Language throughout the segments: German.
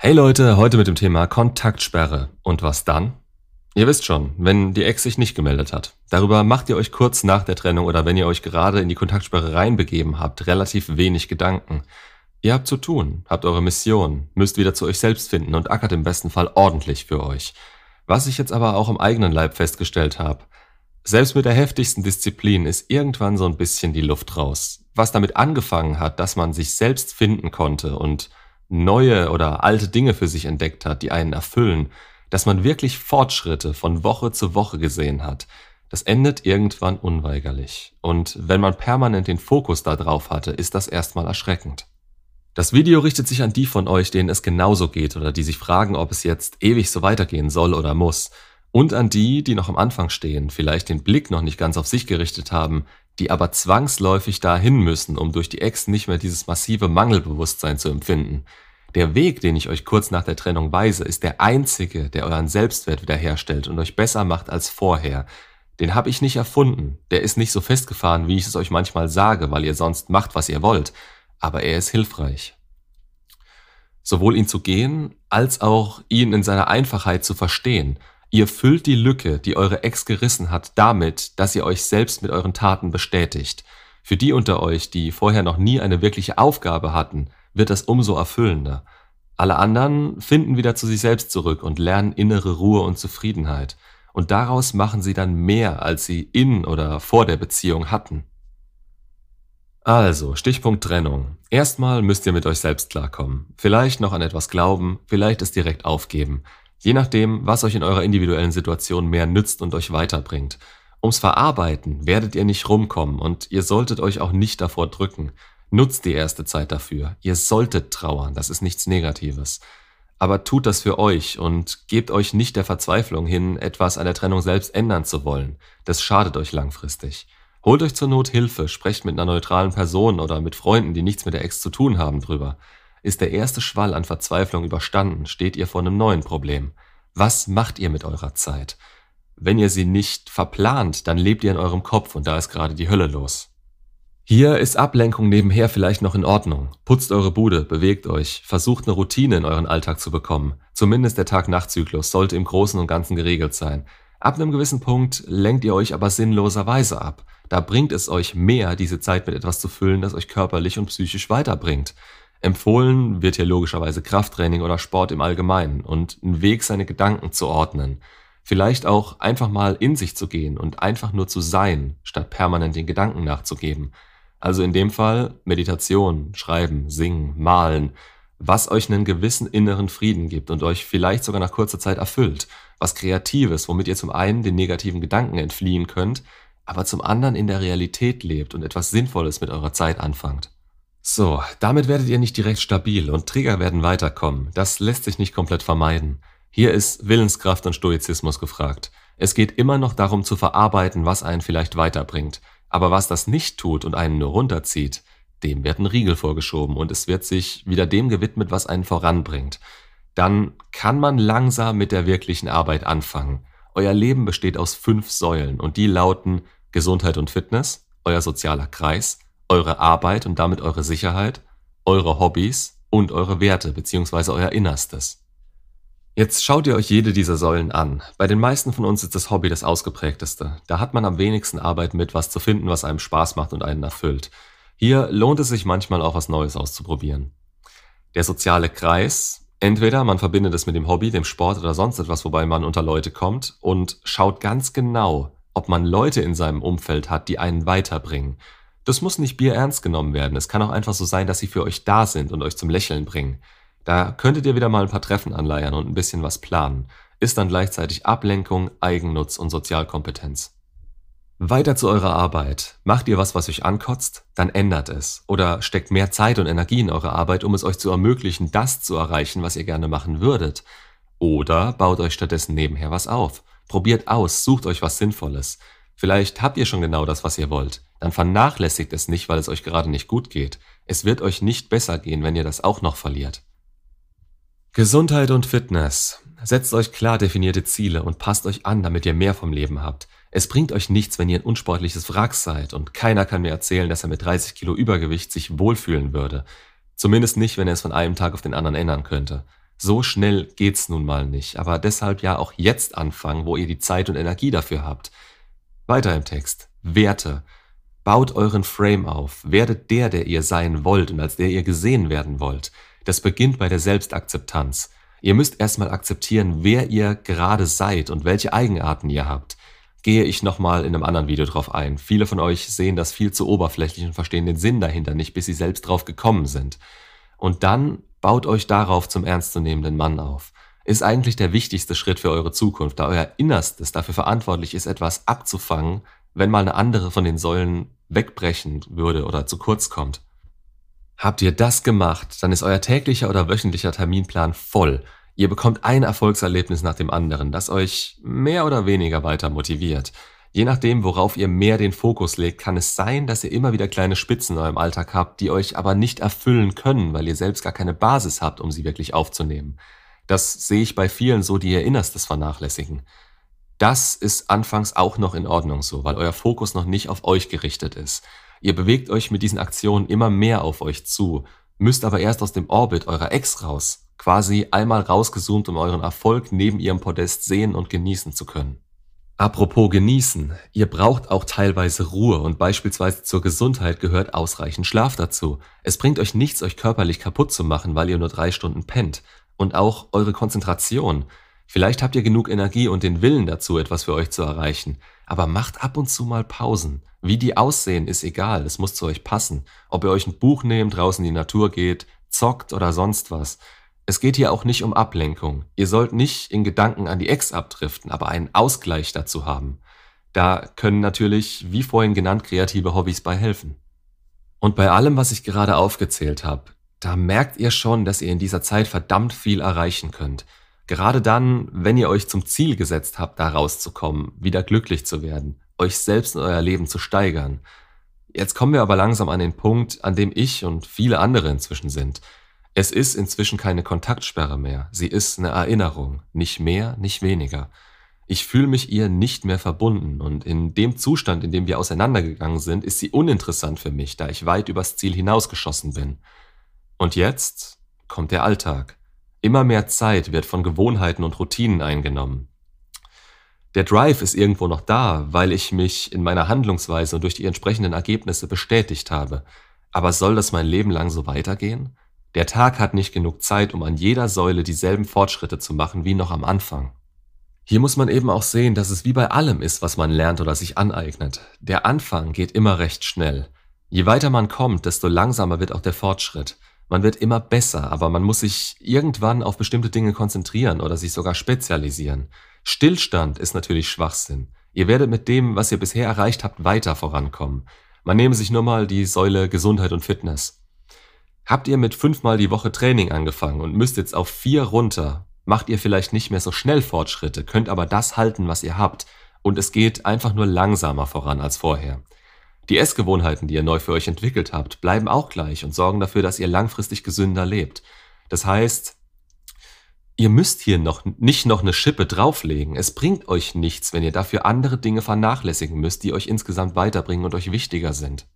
Hey Leute, heute mit dem Thema Kontaktsperre. Und was dann? Ihr wisst schon, wenn die Ex sich nicht gemeldet hat. Darüber macht ihr euch kurz nach der Trennung oder wenn ihr euch gerade in die Kontaktsperre reinbegeben habt, relativ wenig Gedanken. Ihr habt zu tun, habt eure Mission, müsst wieder zu euch selbst finden und ackert im besten Fall ordentlich für euch. Was ich jetzt aber auch im eigenen Leib festgestellt habe, selbst mit der heftigsten Disziplin ist irgendwann so ein bisschen die Luft raus. Was damit angefangen hat, dass man sich selbst finden konnte und neue oder alte Dinge für sich entdeckt hat, die einen erfüllen, dass man wirklich Fortschritte von Woche zu Woche gesehen hat, das endet irgendwann unweigerlich. Und wenn man permanent den Fokus da drauf hatte, ist das erstmal erschreckend. Das Video richtet sich an die von euch, denen es genauso geht oder die sich fragen, ob es jetzt ewig so weitergehen soll oder muss. Und an die, die noch am Anfang stehen, vielleicht den Blick noch nicht ganz auf sich gerichtet haben, die aber zwangsläufig dahin müssen, um durch die Ex nicht mehr dieses massive Mangelbewusstsein zu empfinden. Der Weg, den ich euch kurz nach der Trennung weise, ist der einzige, der euren Selbstwert wiederherstellt und euch besser macht als vorher. Den habe ich nicht erfunden, der ist nicht so festgefahren, wie ich es euch manchmal sage, weil ihr sonst macht, was ihr wollt, aber er ist hilfreich. Sowohl ihn zu gehen, als auch ihn in seiner Einfachheit zu verstehen – Ihr füllt die Lücke, die eure Ex gerissen hat, damit, dass ihr euch selbst mit euren Taten bestätigt. Für die unter euch, die vorher noch nie eine wirkliche Aufgabe hatten, wird das umso erfüllender. Alle anderen finden wieder zu sich selbst zurück und lernen innere Ruhe und Zufriedenheit. Und daraus machen sie dann mehr, als sie in oder vor der Beziehung hatten. Also, Stichpunkt Trennung. Erstmal müsst ihr mit euch selbst klarkommen. Vielleicht noch an etwas glauben, vielleicht es direkt aufgeben. Je nachdem, was euch in eurer individuellen Situation mehr nützt und euch weiterbringt. Ums Verarbeiten werdet ihr nicht rumkommen und ihr solltet euch auch nicht davor drücken. Nutzt die erste Zeit dafür. Ihr solltet trauern, das ist nichts Negatives. Aber tut das für euch und gebt euch nicht der Verzweiflung hin, etwas an der Trennung selbst ändern zu wollen. Das schadet euch langfristig. Holt euch zur Not Hilfe, sprecht mit einer neutralen Person oder mit Freunden, die nichts mit der Ex zu tun haben, drüber. Ist der erste Schwall an Verzweiflung überstanden, steht ihr vor einem neuen Problem. Was macht ihr mit eurer Zeit? Wenn ihr sie nicht verplant, dann lebt ihr in eurem Kopf und da ist gerade die Hölle los. Hier ist Ablenkung nebenher vielleicht noch in Ordnung. Putzt eure Bude, bewegt euch, versucht eine Routine in euren Alltag zu bekommen. Zumindest der Tag-Nacht-Zyklus sollte im Großen und Ganzen geregelt sein. Ab einem gewissen Punkt lenkt ihr euch aber sinnloserweise ab. Da bringt es euch mehr, diese Zeit mit etwas zu füllen, das euch körperlich und psychisch weiterbringt. Empfohlen wird hier logischerweise Krafttraining oder Sport im Allgemeinen und ein Weg, seine Gedanken zu ordnen. Vielleicht auch einfach mal in sich zu gehen und einfach nur zu sein, statt permanent den Gedanken nachzugeben. Also in dem Fall Meditation, Schreiben, Singen, Malen, was euch einen gewissen inneren Frieden gibt und euch vielleicht sogar nach kurzer Zeit erfüllt. Was Kreatives, womit ihr zum einen den negativen Gedanken entfliehen könnt, aber zum anderen in der Realität lebt und etwas Sinnvolles mit eurer Zeit anfangt. So, damit werdet ihr nicht direkt stabil und Trigger werden weiterkommen. Das lässt sich nicht komplett vermeiden. Hier ist Willenskraft und Stoizismus gefragt. Es geht immer noch darum zu verarbeiten, was einen vielleicht weiterbringt. Aber was das nicht tut und einen nur runterzieht, dem wird ein Riegel vorgeschoben und es wird sich wieder dem gewidmet, was einen voranbringt. Dann kann man langsam mit der wirklichen Arbeit anfangen. Euer Leben besteht aus fünf Säulen und die lauten Gesundheit und Fitness, euer sozialer Kreis, eure Arbeit und damit eure Sicherheit, eure Hobbys und eure Werte bzw. euer Innerstes. Jetzt schaut ihr euch jede dieser Säulen an. Bei den meisten von uns ist das Hobby das ausgeprägteste. Da hat man am wenigsten Arbeit mit, was zu finden, was einem Spaß macht und einen erfüllt. Hier lohnt es sich manchmal auch was Neues auszuprobieren. Der soziale Kreis. Entweder man verbindet es mit dem Hobby, dem Sport oder sonst etwas, wobei man unter Leute kommt und schaut ganz genau, ob man Leute in seinem Umfeld hat, die einen weiterbringen. Das muss nicht Bier ernst genommen werden. Es kann auch einfach so sein, dass sie für euch da sind und euch zum Lächeln bringen. Da könntet ihr wieder mal ein paar Treffen anleiern und ein bisschen was planen. Ist dann gleichzeitig Ablenkung, Eigennutz und Sozialkompetenz. Weiter zu eurer Arbeit. Macht ihr was, was euch ankotzt? Dann ändert es. Oder steckt mehr Zeit und Energie in eure Arbeit, um es euch zu ermöglichen, das zu erreichen, was ihr gerne machen würdet. Oder baut euch stattdessen nebenher was auf. Probiert aus, sucht euch was Sinnvolles. Vielleicht habt ihr schon genau das, was ihr wollt. Dann vernachlässigt es nicht, weil es euch gerade nicht gut geht. Es wird euch nicht besser gehen, wenn ihr das auch noch verliert. Gesundheit und Fitness. Setzt euch klar definierte Ziele und passt euch an, damit ihr mehr vom Leben habt. Es bringt euch nichts, wenn ihr ein unsportliches Wrack seid und keiner kann mir erzählen, dass er mit 30 Kilo Übergewicht sich wohlfühlen würde. Zumindest nicht, wenn er es von einem Tag auf den anderen ändern könnte. So schnell geht's nun mal nicht, aber deshalb ja auch jetzt anfangen, wo ihr die Zeit und Energie dafür habt. Weiter im Text. Werte. Baut euren Frame auf. Werdet der, der ihr sein wollt und als der ihr gesehen werden wollt. Das beginnt bei der Selbstakzeptanz. Ihr müsst erstmal akzeptieren, wer ihr gerade seid und welche Eigenarten ihr habt. Gehe ich nochmal in einem anderen Video drauf ein. Viele von euch sehen das viel zu oberflächlich und verstehen den Sinn dahinter nicht, bis sie selbst drauf gekommen sind. Und dann baut euch darauf zum ernstzunehmenden Mann auf. Ist eigentlich der wichtigste Schritt für eure Zukunft, da euer Innerstes dafür verantwortlich ist, etwas abzufangen, wenn mal eine andere von den Säulen wegbrechen würde oder zu kurz kommt. Habt ihr das gemacht, dann ist euer täglicher oder wöchentlicher Terminplan voll. Ihr bekommt ein Erfolgserlebnis nach dem anderen, das euch mehr oder weniger weiter motiviert. Je nachdem, worauf ihr mehr den Fokus legt, kann es sein, dass ihr immer wieder kleine Spitzen in eurem Alltag habt, die euch aber nicht erfüllen können, weil ihr selbst gar keine Basis habt, um sie wirklich aufzunehmen. Das sehe ich bei vielen so, die ihr Innerstes vernachlässigen. Das ist anfangs auch noch in Ordnung so, weil euer Fokus noch nicht auf euch gerichtet ist. Ihr bewegt euch mit diesen Aktionen immer mehr auf euch zu, müsst aber erst aus dem Orbit eurer Ex raus, quasi einmal rausgezoomt, um euren Erfolg neben ihrem Podest sehen und genießen zu können. Apropos genießen, ihr braucht auch teilweise Ruhe und beispielsweise zur Gesundheit gehört ausreichend Schlaf dazu. Es bringt euch nichts, euch körperlich kaputt zu machen, weil ihr nur drei Stunden pennt. Und auch eure Konzentration. Vielleicht habt ihr genug Energie und den Willen dazu, etwas für euch zu erreichen. Aber macht ab und zu mal Pausen. Wie die aussehen, ist egal, es muss zu euch passen. Ob ihr euch ein Buch nehmt, draußen in die Natur geht, zockt oder sonst was. Es geht hier auch nicht um Ablenkung. Ihr sollt nicht in Gedanken an die Ex abdriften, aber einen Ausgleich dazu haben. Da können natürlich, wie vorhin genannt, kreative Hobbys bei helfen. Und bei allem, was ich gerade aufgezählt habe, da merkt ihr schon, dass ihr in dieser Zeit verdammt viel erreichen könnt. Gerade dann, wenn ihr euch zum Ziel gesetzt habt, da rauszukommen, wieder glücklich zu werden, euch selbst und euer Leben zu steigern. Jetzt kommen wir aber langsam an den Punkt, an dem ich und viele andere inzwischen sind. Es ist inzwischen keine Kontaktsperre mehr, sie ist eine Erinnerung, nicht mehr, nicht weniger. Ich fühle mich ihr nicht mehr verbunden und in dem Zustand, in dem wir auseinandergegangen sind, ist sie uninteressant für mich, da ich weit übers Ziel hinausgeschossen bin. Und jetzt kommt der Alltag. Immer mehr Zeit wird von Gewohnheiten und Routinen eingenommen. Der Drive ist irgendwo noch da, weil ich mich in meiner Handlungsweise und durch die entsprechenden Ergebnisse bestätigt habe. Aber soll das mein Leben lang so weitergehen? Der Tag hat nicht genug Zeit, um an jeder Säule dieselben Fortschritte zu machen wie noch am Anfang. Hier muss man eben auch sehen, dass es wie bei allem ist, was man lernt oder sich aneignet. Der Anfang geht immer recht schnell. Je weiter man kommt, desto langsamer wird auch der Fortschritt. Man wird immer besser, aber man muss sich irgendwann auf bestimmte Dinge konzentrieren oder sich sogar spezialisieren. Stillstand ist natürlich Schwachsinn. Ihr werdet mit dem, was ihr bisher erreicht habt, weiter vorankommen. Man nehme sich nur mal die Säule Gesundheit und Fitness. Habt ihr mit fünfmal die Woche Training angefangen und müsst jetzt auf vier runter, macht ihr vielleicht nicht mehr so schnell Fortschritte, könnt aber das halten, was ihr habt. Und es geht einfach nur langsamer voran als vorher. Die Essgewohnheiten, die ihr neu für euch entwickelt habt, bleiben auch gleich und sorgen dafür, dass ihr langfristig gesünder lebt. Das heißt, ihr müsst hier noch nicht noch eine Schippe drauflegen. Es bringt euch nichts, wenn ihr dafür andere Dinge vernachlässigen müsst, die euch insgesamt weiterbringen und euch wichtiger sind.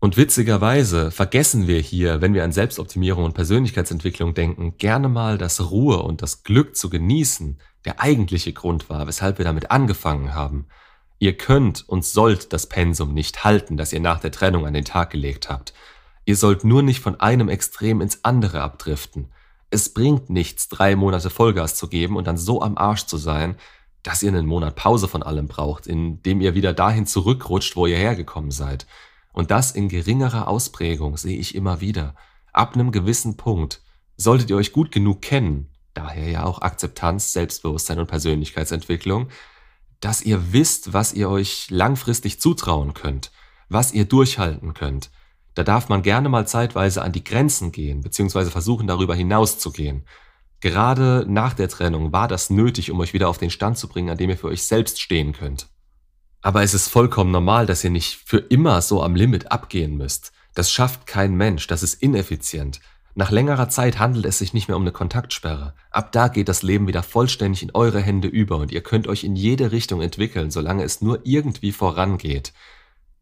Und witzigerweise vergessen wir hier, wenn wir an Selbstoptimierung und Persönlichkeitsentwicklung denken, gerne mal, dass Ruhe und das Glück zu genießen der eigentliche Grund war, weshalb wir damit angefangen haben. Ihr könnt und sollt das Pensum nicht halten, das ihr nach der Trennung an den Tag gelegt habt. Ihr sollt nur nicht von einem Extrem ins andere abdriften. Es bringt nichts, drei Monate Vollgas zu geben und dann so am Arsch zu sein, dass ihr einen Monat Pause von allem braucht, indem ihr wieder dahin zurückrutscht, wo ihr hergekommen seid. Und das in geringerer Ausprägung sehe ich immer wieder. Ab einem gewissen Punkt solltet ihr euch gut genug kennen, daher ja auch Akzeptanz, Selbstbewusstsein und Persönlichkeitsentwicklung, dass ihr wisst, was ihr euch langfristig zutrauen könnt, was ihr durchhalten könnt. Da darf man gerne mal zeitweise an die Grenzen gehen, beziehungsweise versuchen darüber hinaus zu gehen. Gerade nach der Trennung war das nötig, um euch wieder auf den Stand zu bringen, an dem ihr für euch selbst stehen könnt. Aber es ist vollkommen normal, dass ihr nicht für immer so am Limit abgehen müsst. Das schafft kein Mensch, das ist ineffizient. Nach längerer Zeit handelt es sich nicht mehr um eine Kontaktsperre. Ab da geht das Leben wieder vollständig in eure Hände über und ihr könnt euch in jede Richtung entwickeln, solange es nur irgendwie vorangeht.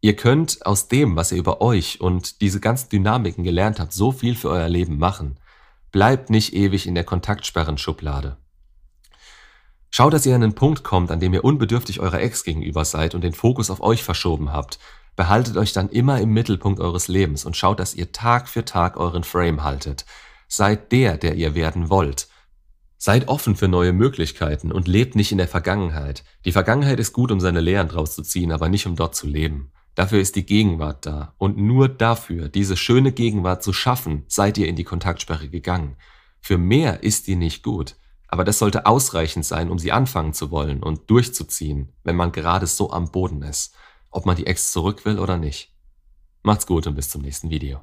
Ihr könnt aus dem, was ihr über euch und diese ganzen Dynamiken gelernt habt, so viel für euer Leben machen. Bleibt nicht ewig in der Kontaktsperren-Schublade. Schaut, dass ihr an einen Punkt kommt, an dem ihr unbedürftig eurer Ex gegenüber seid und den Fokus auf euch verschoben habt. Behaltet euch dann immer im Mittelpunkt eures Lebens und schaut, dass ihr Tag für Tag euren Frame haltet. Seid der, der ihr werden wollt. Seid offen für neue Möglichkeiten und lebt nicht in der Vergangenheit. Die Vergangenheit ist gut, um seine Lehren draus zu ziehen, aber nicht um dort zu leben. Dafür ist die Gegenwart da. Und nur dafür, diese schöne Gegenwart zu schaffen, seid ihr in die Kontaktsperre gegangen. Für mehr ist die nicht gut. Aber das sollte ausreichend sein, um sie anfangen zu wollen und durchzuziehen, wenn man gerade so am Boden ist, ob man die Ex zurück will oder nicht. Macht's gut und bis zum nächsten Video.